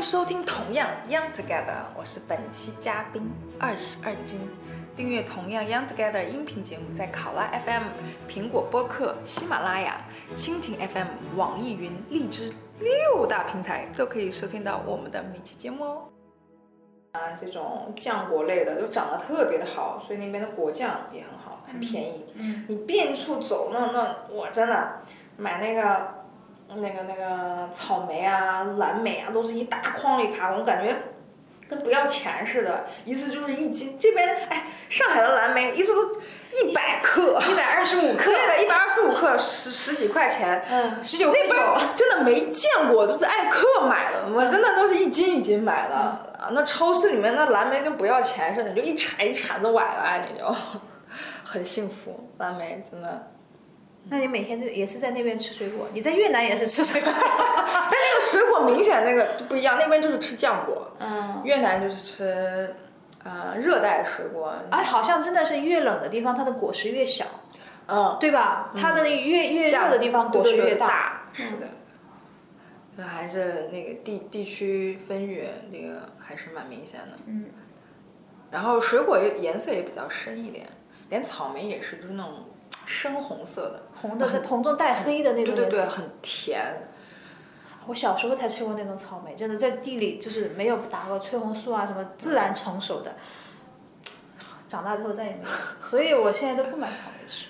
迎收听《同样 Young Together》，我是本期嘉宾二十二斤。订阅《同样 Young Together》音频节目，在考拉 FM、苹果播客、喜马拉雅、蜻蜓 FM、网易云、荔枝六大平台都可以收听到我们的每期节目哦。啊，这种酱果类的都长得特别的好，所以那边的果酱也很好，很便宜。嗯你遍处走，那那我真的买那个那个那个草莓啊、蓝莓啊，都是一大筐里卡，我感觉跟不要钱似的，一次就是一斤。这边哎，上海的蓝莓一次都一百克，一百二十五克对，的，一百二十五克，十十几块钱。嗯，十九块九，真的没见过，都是按克买的，我真的都是一斤一斤买的。啊，那超市里面那蓝莓跟不要钱似的，你就一铲一铲子崴了，你就 很幸福。蓝莓真的，那你每天都也是在那边吃水果？你在越南也是吃水果？但那个水果明显那个就不一样，那边就是吃浆果，嗯，越南就是吃呃热带水果。哎，好像真的是越冷的地方，它的果实越小，嗯，对吧？它的那个越越热的地方果实越大。大，是的。那还是那个地地区分域，那个还是蛮明显的。嗯，然后水果也颜色也比较深一点，连草莓也是，就是那种深红色的，红的，在红中带黑的那对对对，种颜色。很甜。我小时候才吃过那种草莓，真的在地里就是没有打过催红素啊，什么自然成熟的。长大之后再也没有，所以我现在都不买草莓吃。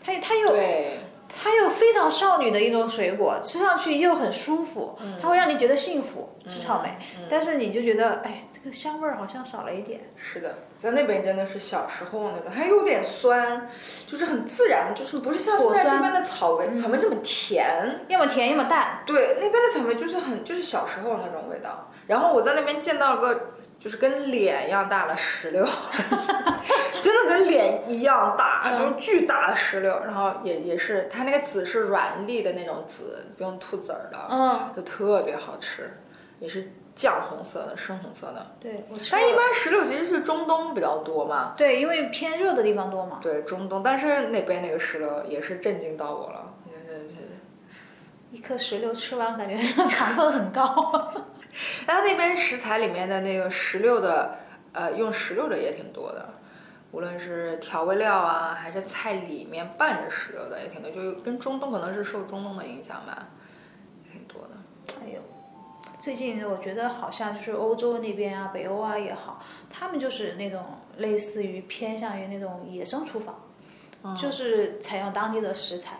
它它又对，它又非常少女的一种水果，吃上去又很舒服，它会让你觉得幸福。吃草莓，但是你就觉得，哎，这个香味儿好像少了一点。是的，在那边真的是小时候那个，还有点酸，就是很自然，就是不是像现在这边的草莓，草莓这么甜。要么甜，要么淡。对，那边的草莓就是很就是小时候那种味道。然后我在那边见到了个就是跟脸一样大的石榴，真的跟脸一样大，就是巨大的石榴。然后也也是它那个籽是软粒的那种籽，不用吐籽儿的，嗯，就特别好吃，也是酱红色的、深红色的。对，我吃。但一般石榴其实是中东比较多嘛，对，因为偏热的地方多嘛。对中东，但是那边那个石榴也是震惊到我了，一颗石榴吃完，感觉 糖分很高。然后那边食材里面的那个石榴的，呃，用石榴的也挺多的，无论是调味料啊，还是菜里面拌着石榴的也挺多，就跟中东可能是受中东的影响吧，挺多的。哎呦，最近我觉得好像就是欧洲那边啊，北欧啊也好，他们就是那种类似于偏向于那种野生厨房，就是采用当地的食材，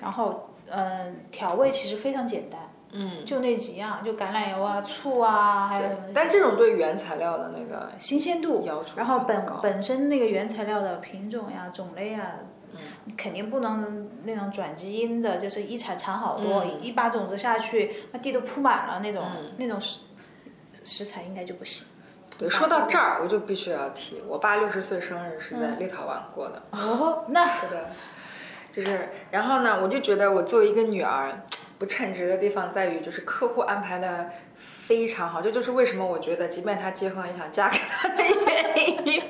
然后嗯，调味其实非常简单，嗯，就那几样，就橄榄油啊、醋啊，还有但这种对原材料的那个新鲜度要求然后本本身那个原材料的品种呀、种类啊，嗯肯定不能那种转基因的，就是一产产好多，嗯一把种子下去，那地都铺满了那种、嗯那种食食材应该就不行。对，说到这儿我就必须要提，我爸六十岁生日是在立陶宛过的。哦，那 是的，就是，然后呢，我就觉得我作为一个女儿，不称职的地方在于，就是客户安排的非常好，这就是为什么我觉得，即便他结婚也想嫁给他的原因。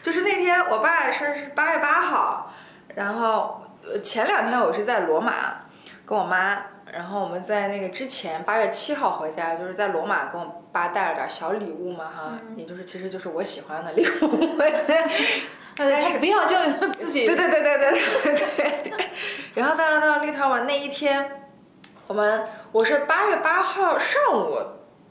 就是那天我爸生日是八月八号，然后呃前两天我是在罗马跟我妈，然后我们在那个之前八月七号回家，就是在罗马跟我爸带了点小礼物嘛哈，也就是其实就是我喜欢的礼物。不要就自己对对对对对对对。然后到了到立陶宛那一天，我们我是八月八号上午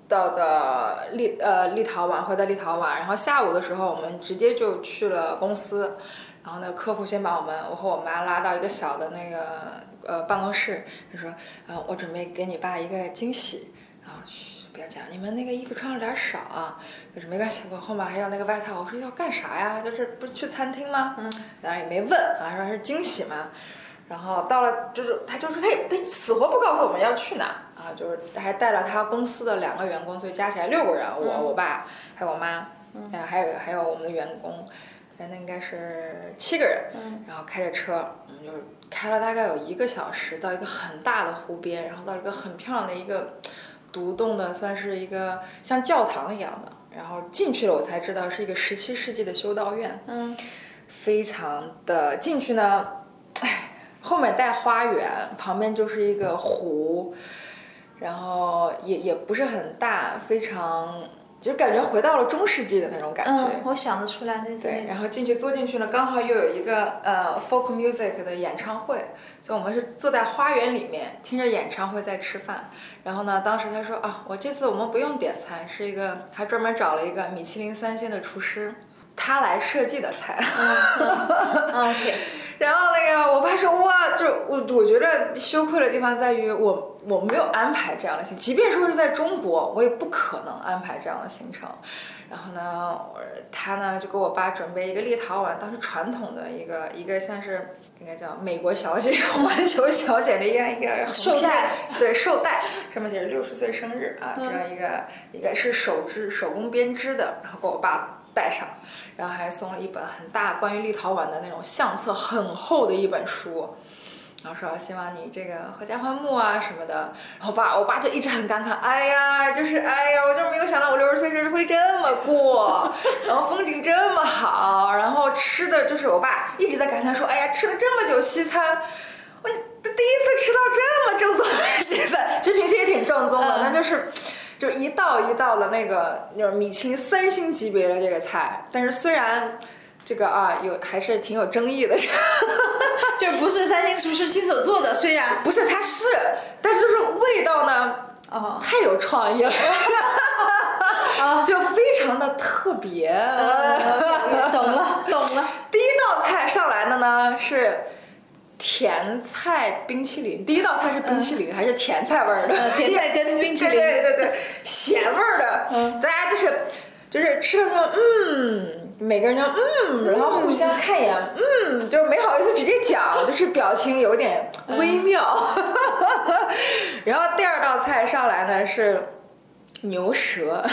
到的立呃立陶宛，回到立陶宛，然后下午的时候我们直接就去了公司。然后呢，客户先把我们我和我妈拉到一个小的那个呃办公室，就说，呃，我准备给你爸一个惊喜，然后嘘，不要讲，你们那个衣服穿的有点少啊，就是没关系，我后面还有那个外套。我说要干啥呀？就是不是去餐厅吗？嗯，当然也没问啊，说是惊喜嘛。然后到了，就是他就说他也他死活不告诉我们要去哪啊，就是还带了他公司的两个员工，所以加起来六个人，我我爸还有我妈，嗯，还有还有我们的员工。哎，那应该是七个人，嗯然后开着车，我们就开了大概有一个小时，到一个很大的湖边，然后到一个很漂亮的一个独栋的，算是一个像教堂一样的。然后进去了，我才知道是一个十七世纪的修道院，嗯，非常的进去呢，哎，后面带花园，旁边就是一个湖，然后也也不是很大，非常就感觉回到了中世纪的那种感觉。嗯，我想得出来那对，然后进去坐进去呢，刚好又有一个呃 folk music 的演唱会，所以我们是坐在花园里面听着演唱会在吃饭。然后呢，当时他说啊，我这次我们不用点餐，是一个还专门找了一个米其林三星的厨师，他来设计的菜。嗯 OK，然后那个我爸说哇，就我我觉得羞愧的地方在于我我没有安排这样的行，即便说是在中国，我也不可能安排这样的行程。然后呢，我他呢就给我爸准备一个立陶宛当时传统的一个一个像是应该叫美国小姐、环球小姐的一样一个绶带，对绶带，上面写着六十岁生日啊，这样一个一个是手织手工编织的，然后给我爸带上。然后还送了一本很大关于立陶宛的那种相册，很厚的一本书。然后说希望你这个阖家欢睦啊什么的。然后爸，我爸就一直很感慨，哎呀，就是哎呀，我就没有想到我六十岁生日会这么过，然后风景这么好，然后吃的就是我爸一直在感叹说，哎呀，吃了这么久西餐，我第一次吃到这么正宗的西餐，其实平时也挺正宗的，但就是。就一道一道的那个，就是米其林三星级别的这个菜，但是虽然这个啊有还是挺有争议的，就不是三星厨师亲手做的，虽然不是，它是，但是就是味道呢，哦，太有创意了，啊，就非常的特别。懂了，懂了。第一道菜上来的呢是。甜菜冰淇淋，第一道菜是冰淇淋，还是甜菜味儿的？甜菜跟冰淇淋，对对对，咸味儿的。嗯，大家就是就是吃的时候，嗯，每个人就嗯，然后互相看一眼，嗯，就是没好意思直接讲，就是表情有点微妙。然后第二道菜上来呢是牛舌，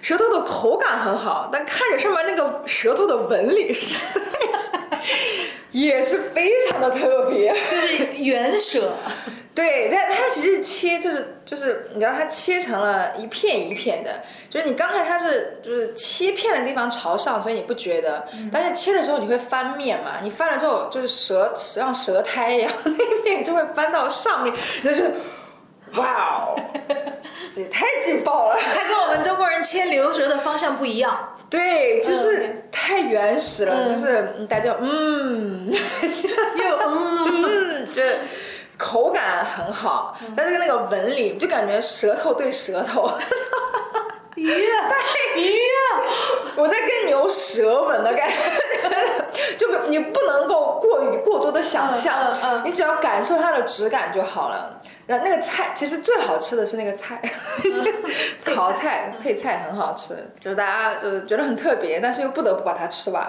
舌头的口感很好，但看着上面那个舌头的纹理实在是。也是非常的特别，就是圆舌，对，它它其实切就是就是你知道它切成了一片一片的，就是你刚才它是就是切片的地方朝上，所以你不觉得，但是切的时候你会翻面嘛，你翻了之后就是舌像舌苔一样，那面就会翻到上面，你就哇哦，这也太劲爆了，它跟我们中国人切牛舌的方向不一样。对，就是太原始了，就是大家嗯，又嗯，这口感很好，但是那个纹理就感觉舌头对舌头，咦咦，我在跟牛舌吻的感觉，就你不能够过于过多的想象，你只要感受它的质感就好了。那那个菜其实最好吃的是那个菜，烤菜配菜很好吃，就是大家就是觉得很特别，但是又不得不把它吃完。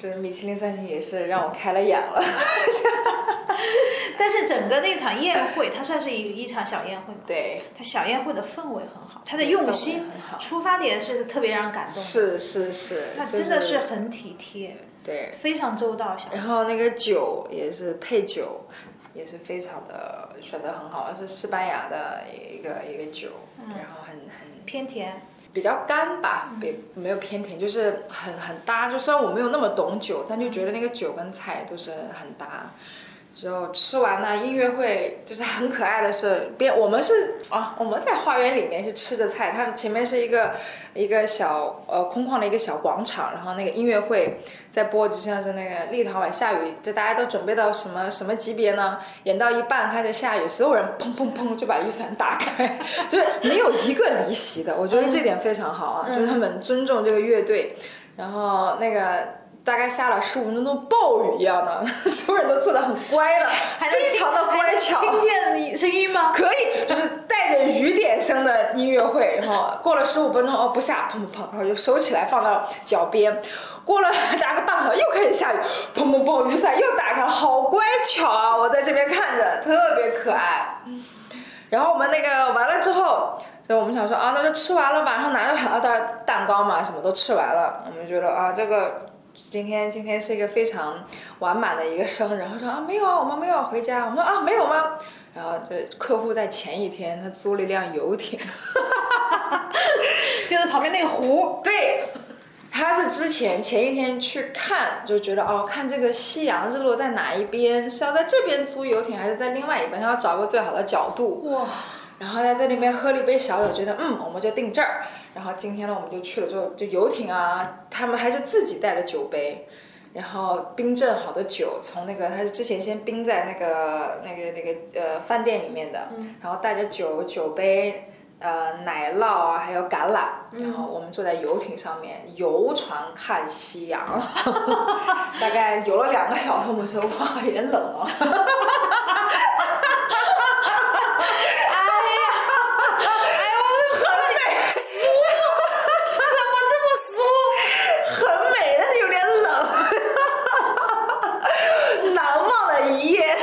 嗯，这米其林三星也是让我开了眼了。但是整个那场宴会，它算是一一场小宴会嘛？对，它小宴会的氛围很好，它的用心很好，出发点是特别让人感动。是是是，它真的是很体贴，对，非常周到。小然后那个酒也是配酒。也是非常的选的很好，是西班牙的一个一个酒，然后很很偏甜，比较干吧，也没有偏甜，就是很很搭。就虽然我没有那么懂酒，但就觉得那个酒跟菜都是很搭。之后吃完呢，音乐会就是很可爱的是，边我们是啊，我们在花园里面是吃着菜，它前面是一个一个小呃空旷的一个小广场，然后那个音乐会在播，就像是那个立陶宛下雨，就大家都准备到什么什么级别呢？演到一半开始下雨，所有人砰砰砰就把雨伞打开，就是没有一个离席的，我觉得这点非常好啊，就是他们尊重这个乐队，然后那个。大概下了十五分钟，暴雨一样的，所有人都坐得很乖的，非常的乖巧。听见声音吗？可以，就是带着雨点声的音乐会。然后过了十五分钟，哦不下，砰砰砰，然后就收起来放到脚边。过了大概半个小时，又开始下雨，砰砰砰，雨伞又打开了，好乖巧啊！我在这边看着，特别可爱。然后我们那个完了之后，就我们想说啊，那就吃完了吧。然后拿着很大袋蛋糕嘛，什么都吃完了，我们觉得啊，这个。今天今天是一个非常完满的一个生日，然后说啊没有啊，我们没有回家。我说啊没有吗？然后就客户在前一天他租了一辆游艇，就是旁边那个湖。对，他是之前前一天去看，就觉得哦，看这个夕阳日落在哪一边，是要在这边租游艇，还是在另外一边？他要找个最好的角度。哇，然后在这里面喝了一杯小酒，觉得嗯，我们就定这儿。然后今天呢，我们就去了，就就游艇啊，他们还是自己带的酒杯，然后冰镇好的酒，从那个他是之前先冰在那个那个那个呃饭店里面的，然后带着酒酒杯。呃，奶酪啊，还有橄榄，然后我们坐在游艇上面游船看夕阳，大概游了两个小时，我们说哇，有点冷哦。哎呀，哎呦，很美，舒服，怎么这么舒？很美，但是有点冷，难忘的一夜。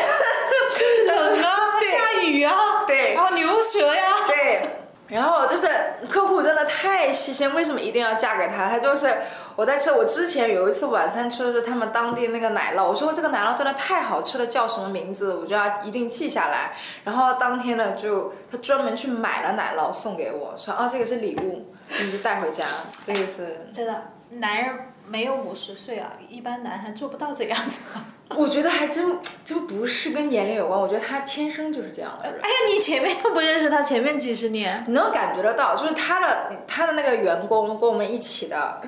冷啊，下雨啊，对然后牛舌呀，对，然后就是客户真的太细心，为什么一定要嫁给他？他就是我在吃，我之前有一次晚餐吃的是他们当地那个奶酪，我说这个奶酪真的太好吃了，叫什么名字？我就要一定记下来。然后当天呢，就他专门去买了奶酪送给我，说啊这个是礼物，你就带回家。这个是，真的，男人没有五十岁啊，一般男孩做不到这样子。我觉得还真真不是跟年龄有关，我觉得他天生就是这样的人。哎呀，你前面又不认识他，前面几十年，你能感觉得到，就是他的他的那个员工跟我们一起的，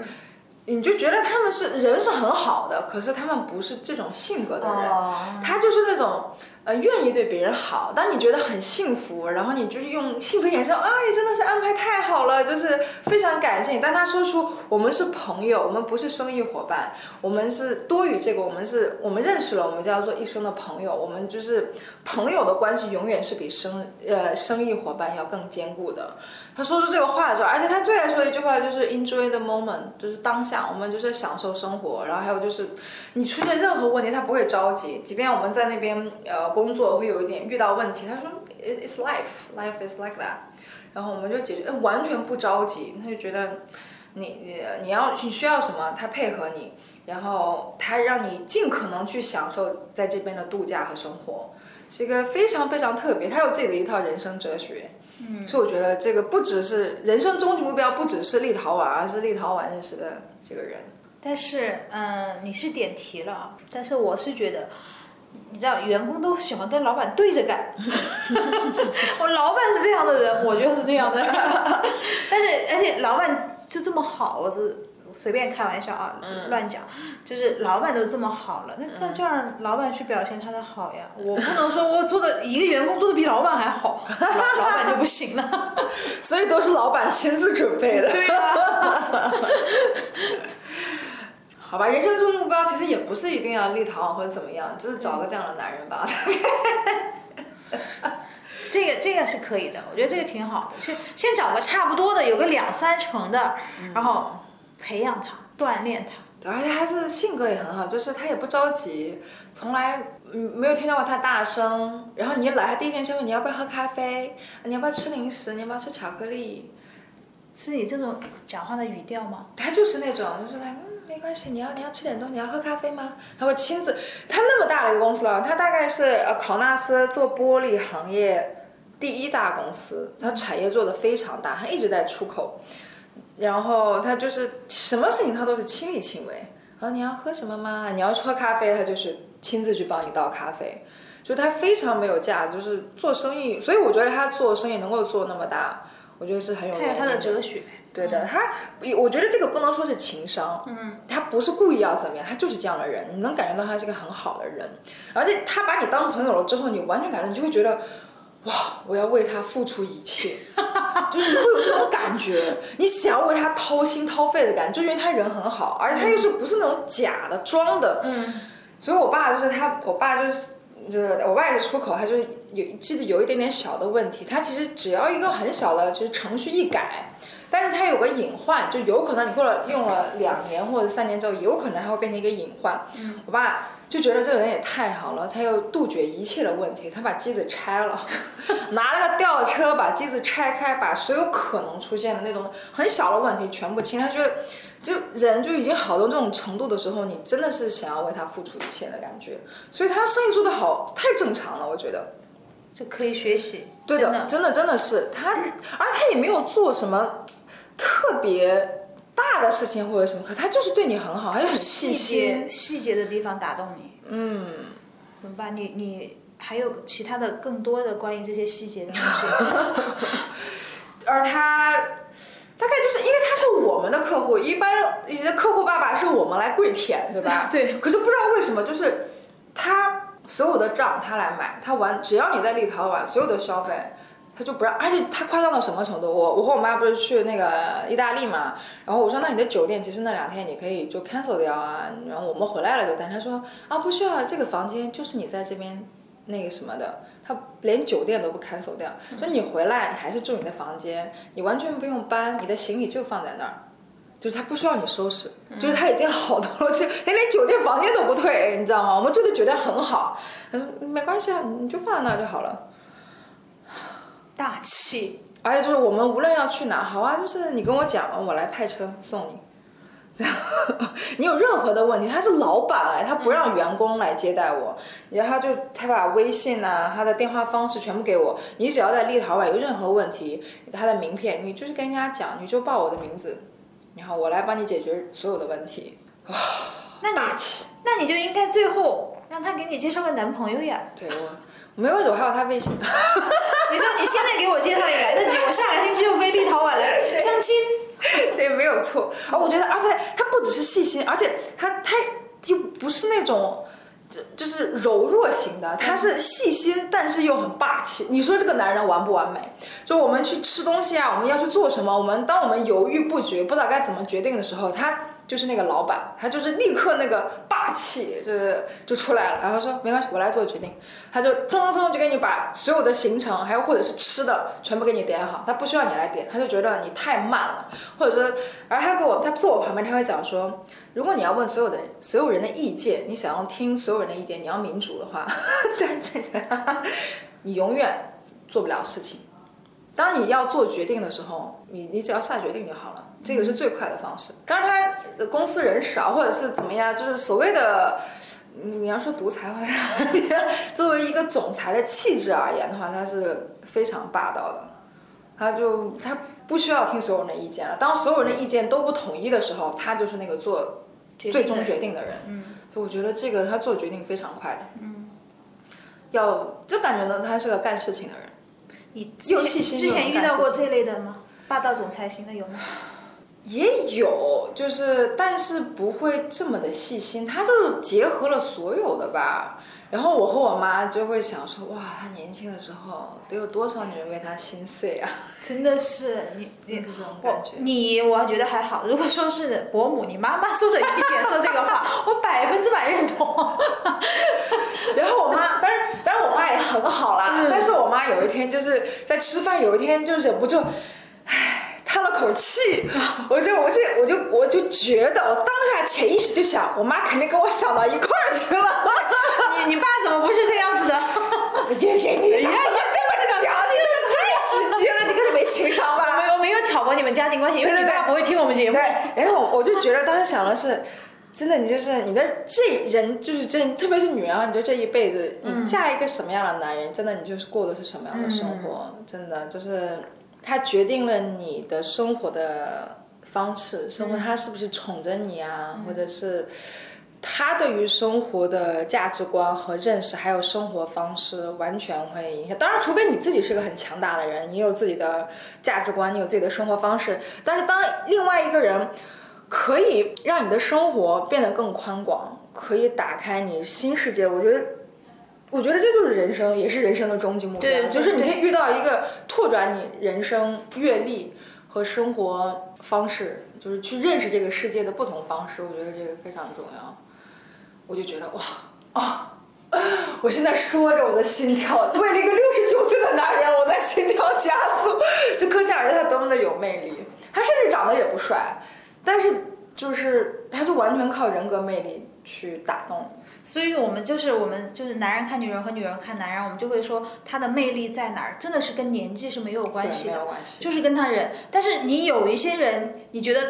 你就觉得他们是人是很好的，可是他们不是这种性格的人，哦他就是那种呃愿意对别人好，当你觉得很幸福，然后你就是用幸福眼神，哎，真的是安排太好了，就是非常感谢。但他说出我们是朋友，我们不是生意伙伴，我们是多于这个，我们是我们认识了，我们就要做一生的朋友，我们就是朋友的关系永远是比生呃生意伙伴要更坚固的。他说出这个话的时候，而且他最爱说的一句话就是 enjoy the moment，就是当下，我们就是享受生活。然后还有就是，你出现任何问题，他不会着急，即便我们在那边呃工作会有一点遇到问题，他说 it's life，life is like that，然后我们就解决，完全不着急，他就觉得你你你要你需要什么，他配合你，然后他让你尽可能去享受在这边的度假和生活。是一个非常非常特别，他有自己的一套人生哲学。嗯，所以我觉得这个不只是人生终极目标，不只是立陶宛，而是立陶宛认识的这个人。但是，嗯，你是点题了啊，但是我是觉得，你知道，员工都喜欢跟老板对着干。我老板是这样的人，我就是那样的人。但是，而且老板就这么好，我是随便开玩笑啊，乱讲，就是老板都这么好了，那那就让老板去表现他的好呀。我不能 说我做的一个员工做的比老板还好，老老板就不行了。所以都是老板亲自准备的。对呀、好吧，人生终极目标其实也不是一定要立陶宛或者怎么样，就是找个这样的男人吧。这个这个是可以的，我觉得这个挺好的。先先找个差不多的，有个两三成的，然后培养他，锻炼他。而且他是性格也很好，就是他也不着急，从来嗯没有听到过他大声。然后你一来，他第一件先问你要不要喝咖啡，你要不要吃零食，你要不要吃巧克力。是你这种讲话的语调吗？他就是那种，就是来，嗯，没关系，你要你要吃点东西，你要喝咖啡吗？他会亲自，他那么大的一个公司了，他大概是呃考纳斯做玻璃行业第一大公司，他产业做的非常大，他一直在出口，然后他就是什么事情他都是亲力亲为。然后你要喝什么吗？你要喝咖啡，他就是亲自去帮你倒咖啡，就他非常没有架子，就是做生意，所以我觉得他做生意能够做那么大，我觉得是很有他有他的哲学。对的，他，我觉得这个不能说是情商，嗯，他不是故意要怎么样，他就是这样的人，你能感觉到他是个很好的人，而且他把你当朋友了之后，你完全感觉你就会觉得，哇，我要为他付出一切，就是你会有这种感觉，你想要为他掏心掏肺的感觉，就因为他人很好，而且他又是不是那种假的装的，嗯，所以我爸就是他，我爸就是。就是我爸也是出口，他就是有记得有一点点小的问题，他其实只要一个很小的，就是程序一改，但是它有个隐患，就有可能你过了用了两年或者三年之后，有可能还会变成一个隐患。嗯、我爸就觉得这个人也太好了，他又杜绝一切的问题，他把机子拆了，拿了个吊车把机子拆开，把所有可能出现的那种很小的问题全部清。他觉得，就人就已经好到这种程度的时候，你真的是想要为他付出一切的感觉。所以他生意做得好，太正常了，我觉得。这可以学习。对的，真的真的是他，而他也没有做什么特别大的事情或者什么，可他就是对你很好，还有很细心。节细节的地方打动你，嗯，怎么办？你你还有其他的更多的关于这些细节的东西？而他大概就是因为他是我们的客户，一般你的客户爸爸是我们来跪舔，对吧？对。可是不知道为什么，就是他所有的账他来买，他完只要你在立陶宛所有的消费。他就不让，而且他夸张到什么程度？我我和我妈不是去那个意大利嘛，然后我说那你的酒店其实那两天你可以就 cancel 掉啊，然后我们回来了就但他说啊不需要，这个房间就是你在这边那个什么的，他连酒店都不 cancel 掉，说你回来你还是住你的房间，你完全不用搬，你的行李就放在那儿，就是他不需要你收拾，就是他已经好多了，就连连酒店房间都不退，你知道吗？我们住的酒店很好，他说没关系啊，你就放在那儿就好了。大气，而且就是我们无论要去哪，好啊，就是你跟我讲，我来派车送你。然后，你有任何的问题，他是老板哎，他不让员工来接待我，然后他就他把微信呐、他的电话方式全部给我，你只要在立陶宛有任何问题，他的名片，你就是跟人家讲，你就报我的名字，然后我来帮你解决所有的问题。哇，那大气，那你就应该最后让他给你介绍个男朋友呀。对我。没关系，我还有他微信。你说你现在给我介绍也来得及，我下个星期就飞立陶宛来相亲。对，没有错。而，我觉得，而且他不只是细心，而且他他又不是那种就就是柔弱型的，他是细心，但是又很霸气。你说这个男人完不完美？就我们去吃东西啊，我们要去做什么？我们当我们犹豫不决，不知道该怎么决定的时候，他。就是那个老板，他就是立刻那个霸气，就是就出来了，然后说没关系，我来做决定。他就蹭蹭蹭就给你把所有的行程，还有或者是吃的全部给你点好，他不需要你来点，他就觉得你太慢了，或者说，而他给我，他坐我旁边，他会讲说，如果你要问所有的所有人的意见，你想要听所有人的意见，你要民主的话，但是这个你永远做不了事情。当你要做决定的时候，你你只要下决定就好了。这个是最快的方式。当然，他公司人少，或者是怎么样，就是所谓的，你要说独裁，作为一个总裁的气质而言的话，他是非常霸道的。他就他不需要听所有人的意见了。当所有人的意见都不统一的时候，他就是那个做最终决定的人。嗯，所以我觉得这个他做决定非常快的。嗯，要就感觉呢，他是个干事情的人。你又细心之前遇到过这类的吗？霸道总裁型的有吗？也有，就是但是不会这么的细心，他就是结合了所有的吧。然后我和我妈就会想说，哇，他年轻的时候得有多少女人为他心碎啊！真的是你你这种感觉，你我觉得还好。如果说是伯母，你妈妈说的意见说这个话，我百分之百认同。然后我妈，当然当然我爸也很好啦。但是我妈有一天就是在吃饭，有一天就忍不住，唉。叹了口气，我就我就我就我就觉得，我当下潜意识就想，我妈肯定跟我想到一块儿去了。你你爸怎么不是这样子的？你你你这么讲，你这个太直接了，你根本没情商吧？没有没有挑拨你们家庭关系，因为你爸不会听我们节目。对，然后我就觉得当时想的是，真的，你就是你的这人就是这，特别是女人啊，你就这一辈子，你嫁一个什么样的男人，真的你就是过的是什么样的生活，真的就是。他决定了你的生活的方式，生活他是不是宠着你啊？或者是他对于生活的价值观和认识，还有生活方式，完全会影响。当然，除非你自己是个很强大的人，你有自己的价值观，你有自己的生活方式。但是，当另外一个人可以让你的生活变得更宽广，可以打开你新世界，我觉得。我觉得这就是人生，也是人生的终极目标。就是你可以遇到一个拓展你人生阅历和生活方式，就是去认识这个世界的不同方式。我觉得这个非常重要。我就觉得哇啊！我现在说着我的心跳，为了一个六十九岁的男人，我在心跳加速，就可想而知他多么的有魅力。他甚至长得也不帅，但是就是他就完全靠人格魅力。去打动，所以我们就是我们就是男人看女人和女人看男人，我们就会说他的魅力在哪儿，真的是跟年纪是没有关系的，就是跟他人。但是你有一些人，你觉得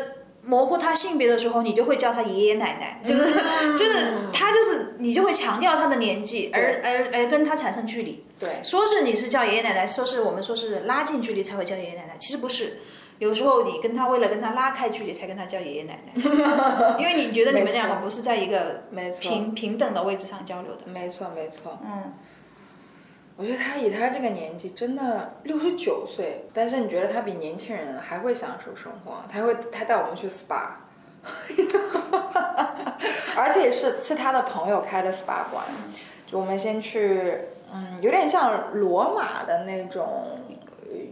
模糊他性别的时候，你就会叫他爷爷奶奶，就是就是他就是你就会强调他的年纪，而而而跟他产生距离。对，说是你是叫爷爷奶奶，说是我们说是拉近距离才会叫爷爷奶奶，其实不是。有时候你跟他为了跟他拉开距离，才跟他叫爷爷奶奶，因为你觉得你们两个不是在一个没，平平等的位置上交流的。没错，没错。嗯，我觉得他以他这个年纪，真的六十九岁，但是你觉得他比年轻人还会享受生活？他会，他带我们去 SPA，而且是是他的朋友开的 SPA 馆，就我们先去，嗯，有点像罗马的那种。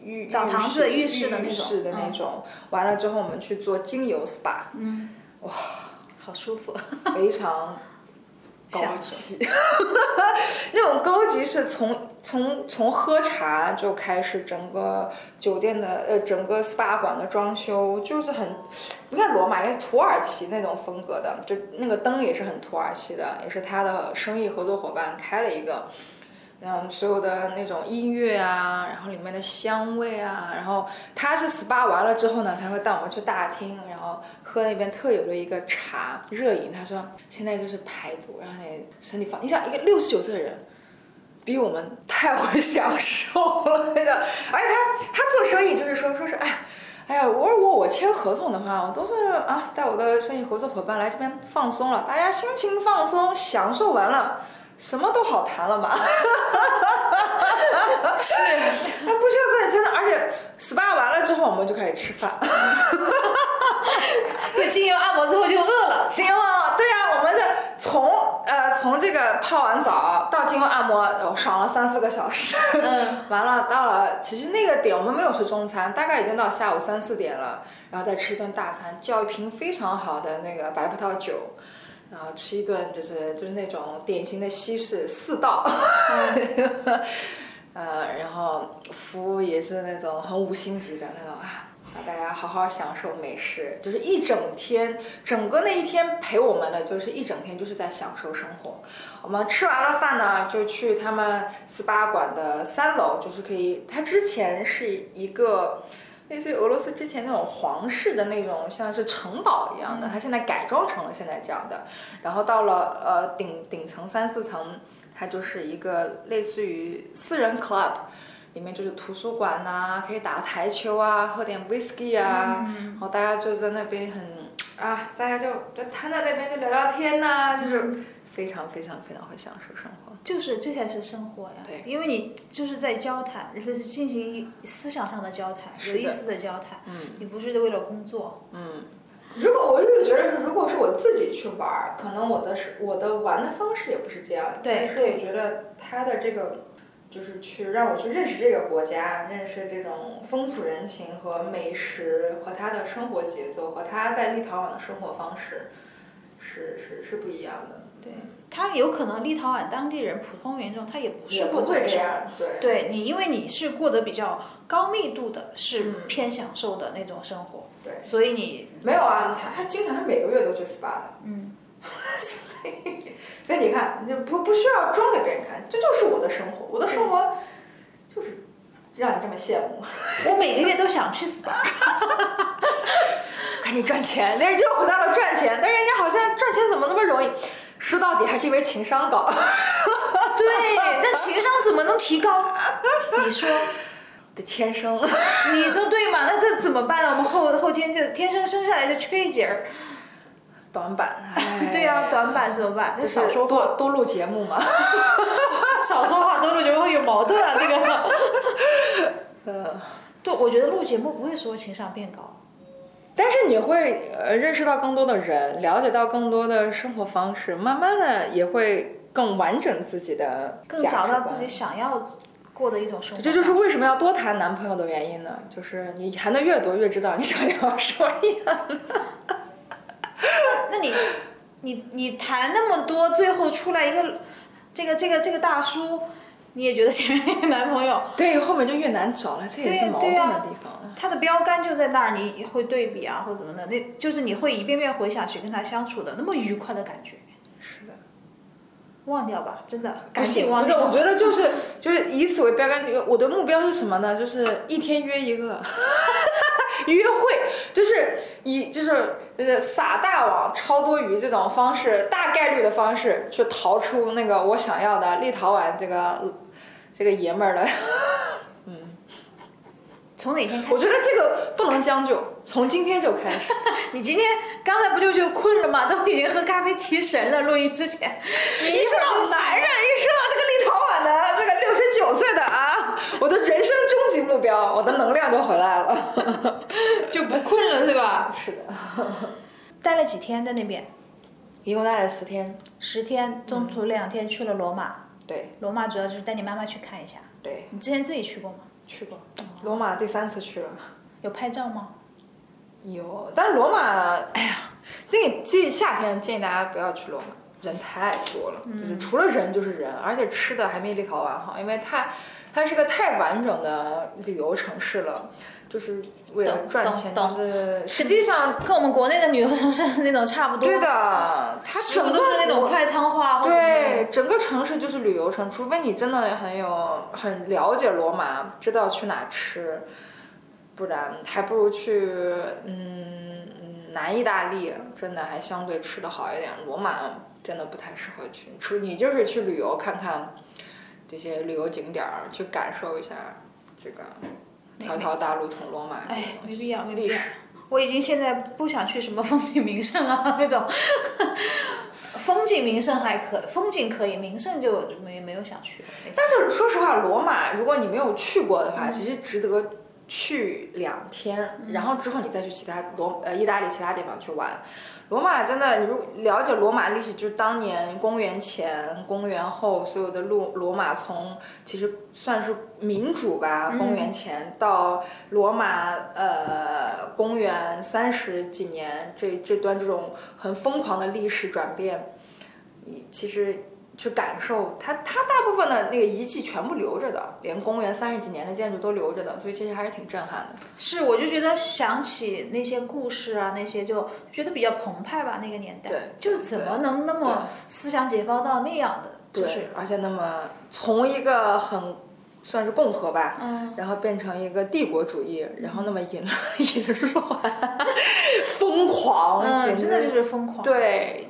浴澡堂子、浴室的那种，浴室的那种。完了之后，我们去做精油 SPA，嗯，哇，好舒服，非常 高级。那种高级是从从从喝茶就开始，整个酒店的呃整个 SPA 馆的装修就是很，你看罗马应该是土耳其那种风格的，就那个灯也是很土耳其的，也是他的生意合作伙伴开了一个。然后所有的那种音乐啊，然后里面的香味啊，然后他是 SPA 完了之后呢，他会带我们去大厅，然后喝那边特有的一个茶热饮。他说现在就是排毒，让你身体放。你想一个六十九岁的人，比我们 太会享受了，那个。而且他他做生意就是说说是哎，哎呀，我如果我签合同的话，我都是啊带我的生意合作伙伴来这边放松了，大家心情放松，享受完了。什么都好谈了嘛，是，那不需要做点餐的，而且 SPA 完了之后我们就开始吃饭，对，精油按摩之后就饿了，精油按摩，对呀，我们这从呃从这个泡完澡到精油按摩，爽了三四个小时，嗯，完了到了，其实那个点我们没有吃中餐，大概已经到下午三四点了，然后再吃一顿大餐，叫一瓶非常好的那个白葡萄酒。然后吃一顿就是 就是那种典型的西式四道，呃，然后服务也是那种很五星级的那种啊，让大家好好享受美食，就是一整天，整个那一天陪我们的就是一整天就是在享受生活。我们吃完了饭呢，就去他们 SPA 馆的三楼，就是可以，它之前是一个。类似于俄罗斯之前那种皇室的那种，像是城堡一样的，它现在改装成了现在这样的。然后到了呃顶顶层三四层，它就是一个类似于私人 club，里面就是图书馆呐，可以打台球啊，喝点 whisky 啊，然后大家就在那边很啊，大家就就瘫在那边就聊聊天呐，就是非常非常非常会享受生活。就是这才是生活呀，对，因为你就是在交谈，这是进行思想上的交谈，有意思的交谈，嗯，你不是为了工作，嗯，如果我就觉得是，如果是我自己去玩儿，可能我的是我的玩的方式也不是这样，对，但是我觉得他的这个就是去让我去认识这个国家，认识这种风土人情和美食和他的生活节奏和他在立陶宛的生活方式，是是是不一样的。对他有可能立陶宛当地人、普通民众，他也不是不会这样。对，对你，因为你是过得比较高密度的，是偏享受的那种生活。对，所以你没有啊？他他经常每个月都去 SPA 的。嗯，所以你看，你就不不需要装给别人看，这就是我的生活，我的生活就是让你这么羡慕。我每个月都想去 SPA，赶紧赚钱，那又回到了赚钱，但人家好像赚钱怎么那么容易？说到底还是因为情商高，对，那情商怎么能提高？你说，得天生。你说对吗？那这怎么办呢？我们后后天就天生生下来就缺一截儿，短板。对呀，短板怎么办？那少说多多录节目嘛。少说话多录节目会有矛盾啊，这个。呃，对，我觉得录节目不会说情商变高。但是你会呃认识到更多的人，了解到更多的生活方式，慢慢的也会更完整自己的，更找到自己想要过的一种生活。这就是为什么要多谈男朋友的原因呢？就是你谈的越多，越知道你想要什么样的。那你你你谈那么多，最后出来一个这个这个这个大叔。你也觉得前面那个男朋友对，后面就越难找了，这也是矛盾的地方。他的标杆就在那儿，你会对比啊，或怎么的？那就是你会一遍遍回想起跟他相处的那么愉快的感觉。是的，忘掉吧，真的，赶紧忘掉。我觉得就是就是以此为标杆，我的目标是什么呢？就是一天约一个，约会，就是以就是就是撒大网、超多鱼这种方式，大概率的方式去逃出那个我想要的立陶宛这个。这个爷们儿的，从哪天开始？我觉得这个不能将就，从今天就开始。你今天刚才不就就困了吗？都已经喝咖啡提神了。录音之前，你一说到男人，一说到这个立陶宛的这个六十九岁的啊，我的人生终极目标，我的能量就回来了，就不困了，是吧？是的。待了几天在那边？一共待了十天。十天，中途两天去了罗马。对。罗马主要就是带你妈妈去看一下。对。你之前自己去过吗？去过。罗马第三次去了。有拍照吗？有，但是罗马，哎呀，那个建议夏天建议大家不要去罗马，人太多了，就是除了人就是人，而且吃的还没立陶宛好，因为太，它是个太完整的旅游城市了，就是为了赚钱，就是实际上跟我们国内的旅游城市那种差不多。对的，它整个都是那种快餐化。对，整个城市就是旅游城，除非你真的很有很了解罗马，知道去哪吃。不然还不如去嗯南意大利，真的还相对吃的好一点。罗马真的不太适合去，除你就是去旅游看看这些旅游景点儿，去感受一下这个条条大路通罗马。哎，没必要，没必要。我已经现在不想去什么风景名胜啊那种，风景名胜还可，风景可以，名胜就没没有想去。但是说实话，罗马如果你没有去过的话，其实值得。去两天，然后之后你再去其他罗呃意大利其他地方去玩。罗马真的，你如了解罗马历史，就是当年公元前、公元后所有的路罗马从其实算是民主吧，公元前到罗马呃公元三十几年这这段这种很疯狂的历史转变，你其实。去感受它，它大部分的那个遗迹全部留着的，连公元三十几年的建筑都留着的，所以其实还是挺震撼的。是，我就觉得想起那些故事啊，那些就觉得比较澎湃吧，那个年代。对。就怎么能那么思想解放到那样的？就是。而且那么从一个很算是共和吧，嗯，然后变成一个帝国主义，然后那么淫 淫乱、疯狂，嗯，真的就是疯狂。对。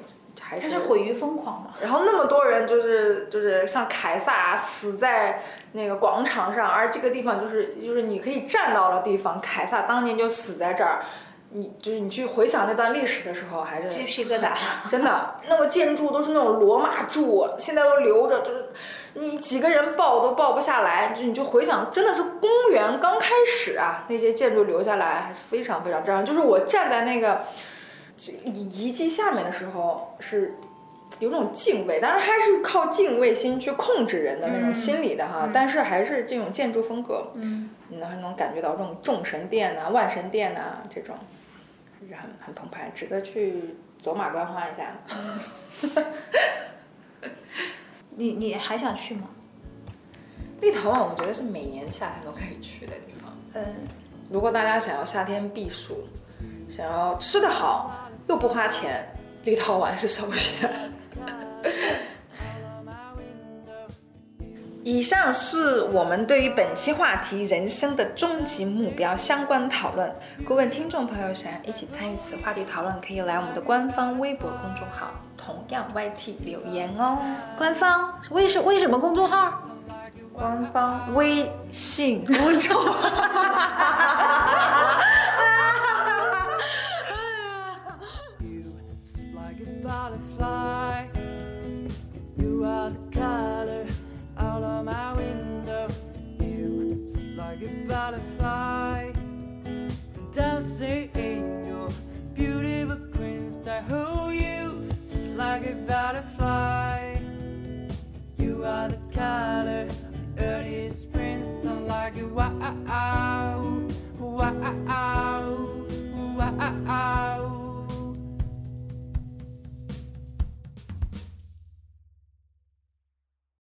还是毁于疯狂嘛。然后那么多人就是就是像凯撒死在那个广场上，而这个地方就是就是你可以站到的地方，凯撒当年就死在这儿。你就是你去回想那段历史的时候，还是鸡皮疙瘩，真的。那个建筑都是那种罗马柱，现在都留着，就是你几个人抱都抱不下来。就你就回想，真的是公元刚开始啊，那些建筑留下来还是非常非常震撼。就是我站在那个。遗遗迹下面的时候是有种敬畏，当然还是靠敬畏心去控制人的那种心理的哈。但是还是这种建筑风格，嗯，你能能感觉到这种众神殿呐、万神殿呐这种，还是很很澎湃，值得去走马观花一下。你你还想去吗？立陶宛我觉得是每年夏天都可以去的地方。嗯，如果大家想要夏天避暑，想要吃的好。又不花钱，立陶宛是首选。以上是我们对于本期话题“人生的终极目标”相关讨论。各位听众朋友想要一起参与此话题讨论，可以来我们的官方微博公众号，同样 YT 留言哦。官方为什为什么公众号？官方微信公众号。wow, wow, wow.